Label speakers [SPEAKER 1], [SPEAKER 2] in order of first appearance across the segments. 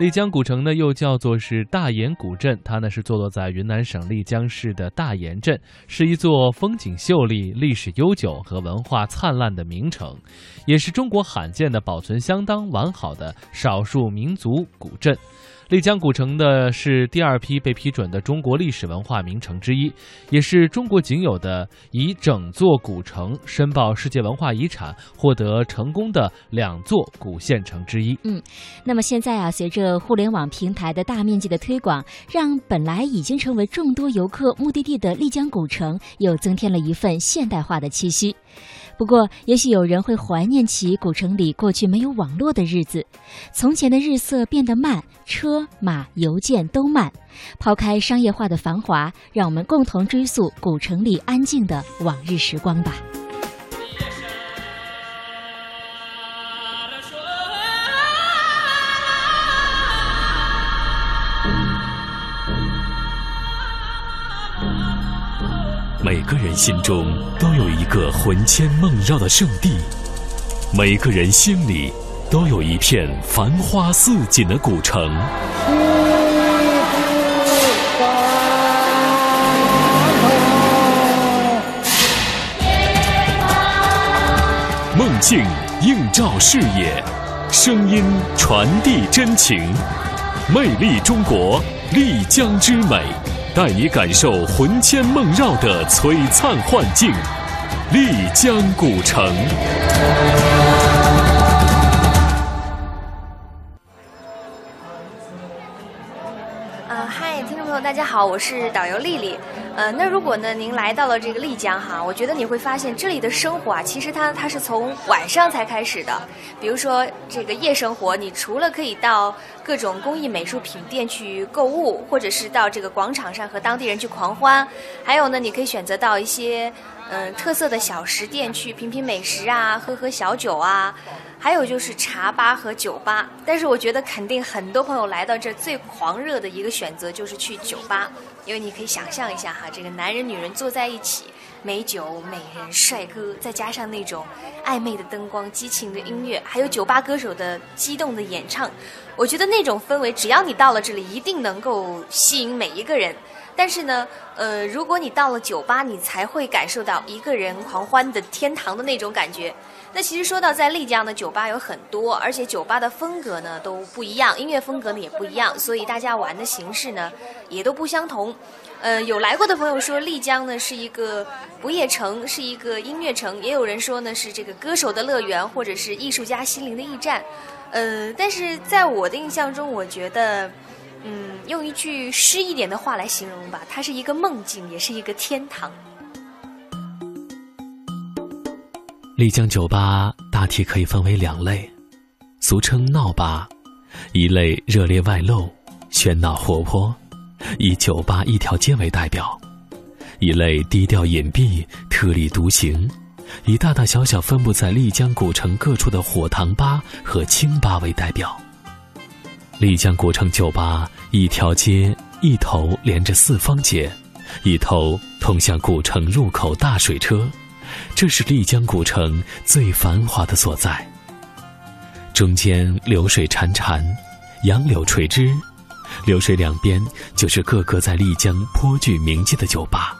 [SPEAKER 1] 丽江古城呢，又叫做是大研古镇，它呢是坐落在云南省丽江市的大研镇，是一座风景秀丽、历史悠久和文化灿烂的名城，也是中国罕见的保存相当完好的少数民族古镇。丽江古城的是第二批被批准的中国历史文化名城之一，也是中国仅有的以整座古城申报世界文化遗产获得成功的两座古县城之一。
[SPEAKER 2] 嗯，那么现在啊，随着互联网平台的大面积的推广，让本来已经成为众多游客目的地的丽江古城又增添了一份现代化的气息。不过，也许有人会怀念起古城里过去没有网络的日子，从前的日色变得慢，车马邮件都慢。抛开商业化的繁华，让我们共同追溯古城里安静的往日时光吧。
[SPEAKER 3] 个人心中都有一个魂牵梦绕的圣地，每个人心里都有一片繁花似锦的古城。梦境映照视野，声音传递真情，魅力中国，丽江之美。带你感受魂牵梦绕的璀璨幻境，丽江古城。
[SPEAKER 4] 好，我是导游丽丽。呃，那如果呢，您来到了这个丽江哈，我觉得你会发现这里的生活啊，其实它它是从晚上才开始的。比如说这个夜生活，你除了可以到各种工艺美术品店去购物，或者是到这个广场上和当地人去狂欢，还有呢，你可以选择到一些嗯特色的小食店去品品美食啊，喝喝小酒啊。还有就是茶吧和酒吧，但是我觉得肯定很多朋友来到这最狂热的一个选择就是去酒吧，因为你可以想象一下哈，这个男人女人坐在一起，美酒、美人、帅哥，再加上那种暧昧的灯光、激情的音乐，还有酒吧歌手的激动的演唱，我觉得那种氛围，只要你到了这里，一定能够吸引每一个人。但是呢，呃，如果你到了酒吧，你才会感受到一个人狂欢的天堂的那种感觉。那其实说到在丽江的酒吧有很多，而且酒吧的风格呢都不一样，音乐风格呢也不一样，所以大家玩的形式呢也都不相同。呃，有来过的朋友说丽江呢是一个不夜城，是一个音乐城，也有人说呢是这个歌手的乐园，或者是艺术家心灵的驿站。呃，但是在我的印象中，我觉得，嗯，用一句诗一点的话来形容吧，它是一个梦境，也是一个天堂。
[SPEAKER 3] 丽江酒吧大体可以分为两类，俗称闹吧，一类热烈外露、喧闹活泼，以酒吧一条街为代表；一类低调隐蔽、特立独行，以大大小小分布在丽江古城各处的火塘吧和清吧为代表。丽江古城酒吧一条街一头连着四方街，一头通向古城入口大水车。这是丽江古城最繁华的所在。中间流水潺潺，杨柳垂枝，流水两边就是个个在丽江颇具名气的酒吧。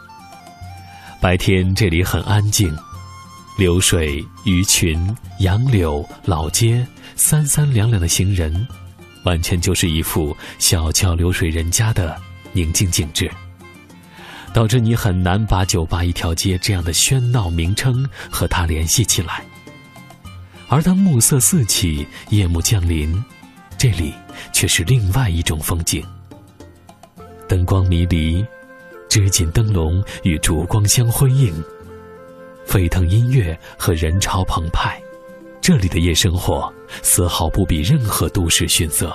[SPEAKER 3] 白天这里很安静，流水、鱼群、杨柳、老街，三三两两的行人，完全就是一幅小桥流水人家的宁静景致。导致你很难把酒吧一条街这样的喧闹名称和它联系起来。而当暮色四起，夜幕降临，这里却是另外一种风景。灯光迷离，织锦灯笼与烛光相辉映，沸腾音乐和人潮澎湃，这里的夜生活丝毫不比任何都市逊色。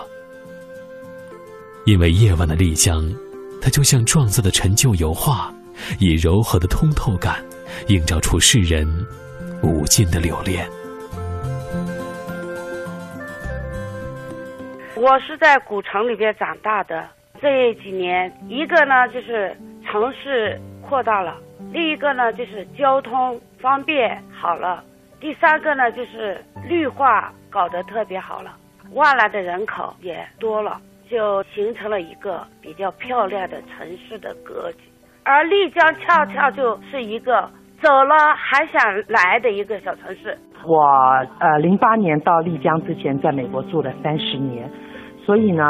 [SPEAKER 3] 因为夜晚的丽江。它就像撞色的陈旧油画，以柔和的通透感，映照出世人无尽的留恋。
[SPEAKER 5] 我是在古城里边长大的，这几年，一个呢就是城市扩大了，另一个呢就是交通方便好了，第三个呢就是绿化搞得特别好了。外来的人口也多了，就形成了一个比较漂亮的城市的格局。而丽江恰恰就是一个走了还想来的一个小城市。
[SPEAKER 6] 我呃，零八年到丽江之前，在美国住了三十年，所以呢，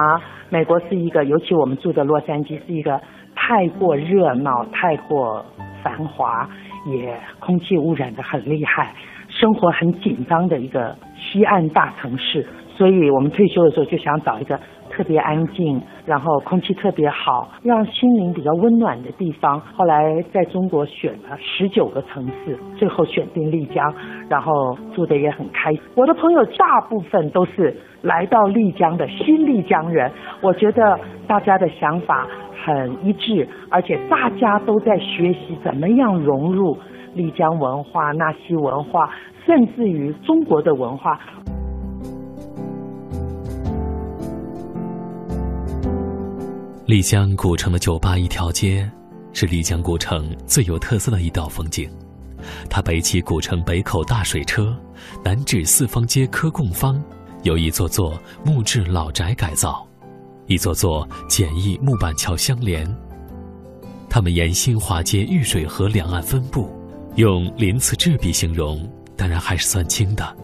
[SPEAKER 6] 美国是一个，尤其我们住的洛杉矶是一个太过热闹、太过繁华，也空气污染的很厉害，生活很紧张的一个西岸大城市。所以我们退休的时候就想找一个特别安静，然后空气特别好，让心灵比较温暖的地方。后来在中国选了十九个城市，最后选定丽江，然后住的也很开心。我的朋友大部分都是来到丽江的新丽江人，我觉得大家的想法很一致，而且大家都在学习怎么样融入丽江文化、纳西文化，甚至于中国的文化。
[SPEAKER 3] 丽江古城的酒吧一条街，是丽江古城最有特色的一道风景。它北起古城北口大水车，南至四方街科贡坊，由一座座木质老宅改造，一座座简易木板桥相连。它们沿新华街玉水河两岸分布，用鳞次栉比形容，当然还是算轻的。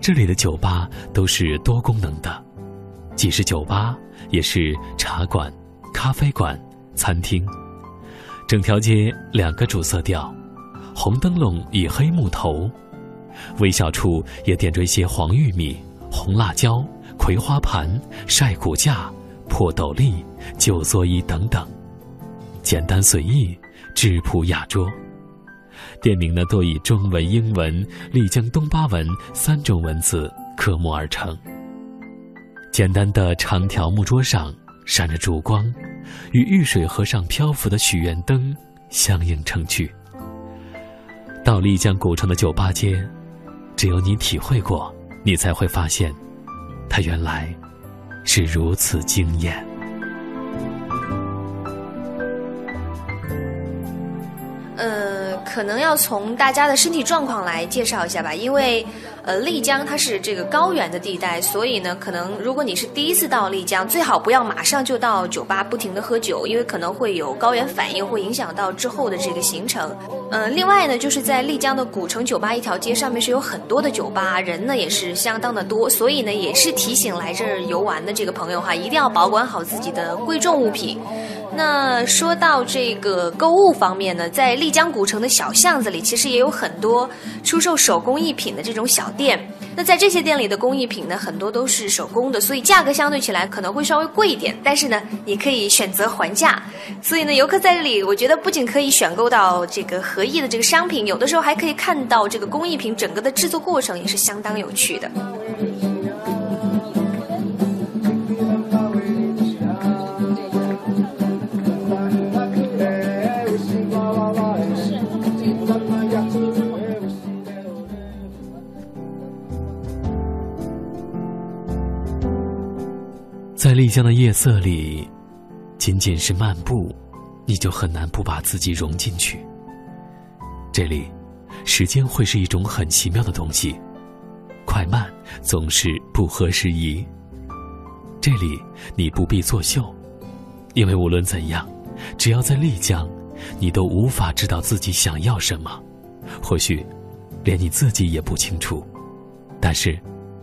[SPEAKER 3] 这里的酒吧都是多功能的，既是酒吧，也是茶馆。咖啡馆、餐厅，整条街两个主色调：红灯笼以黑木头，微小处也点缀些黄玉米、红辣椒、葵花盘、晒骨架、破斗笠、旧座椅等等，简单随意，质朴雅拙。店名呢，多以中文、英文、丽江东巴文三种文字刻木而成。简单的长条木桌上。闪着烛光，与玉水河上漂浮的许愿灯相映成趣。到丽江古城的酒吧街，只有你体会过，你才会发现，它原来是如此惊艳。
[SPEAKER 4] 呃，可能要从大家的身体状况来介绍一下吧，因为。呃，丽江它是这个高原的地带，所以呢，可能如果你是第一次到丽江，最好不要马上就到酒吧不停的喝酒，因为可能会有高原反应，会影响到之后的这个行程。呃，另外呢，就是在丽江的古城酒吧一条街上面是有很多的酒吧，人呢也是相当的多，所以呢，也是提醒来这儿游玩的这个朋友哈，一定要保管好自己的贵重物品。那说到这个购物方面呢，在丽江古城的小巷子里，其实也有很多出售手工艺品的这种小店。那在这些店里的工艺品呢，很多都是手工的，所以价格相对起来可能会稍微贵一点。但是呢，你可以选择还价。所以呢，游客在这里，我觉得不仅可以选购到这个合意的这个商品，有的时候还可以看到这个工艺品整个的制作过程，也是相当有趣的。
[SPEAKER 3] 丽江的夜色里，仅仅是漫步，你就很难不把自己融进去。这里，时间会是一种很奇妙的东西，快慢总是不合时宜。这里，你不必作秀，因为无论怎样，只要在丽江，你都无法知道自己想要什么，或许，连你自己也不清楚。但是。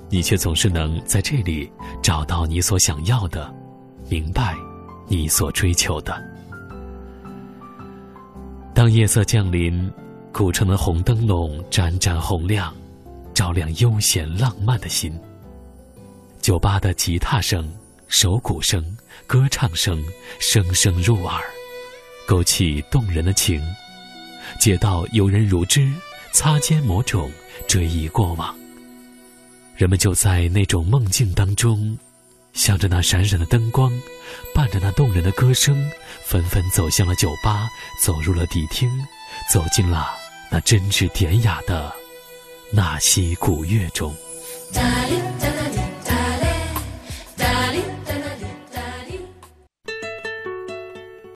[SPEAKER 3] 你却总是能在这里找到你所想要的，明白你所追求的。当夜色降临，古城的红灯笼盏盏红亮，照亮悠闲浪漫的心。酒吧的吉他声、手鼓声、歌唱声声声入耳，勾起动人的情。街道游人如织，擦肩某种追忆过往。人们就在那种梦境当中，向着那闪闪的灯光，伴着那动人的歌声，纷纷走向了酒吧，走入了迪厅，走进了那真挚典雅的纳西古乐中。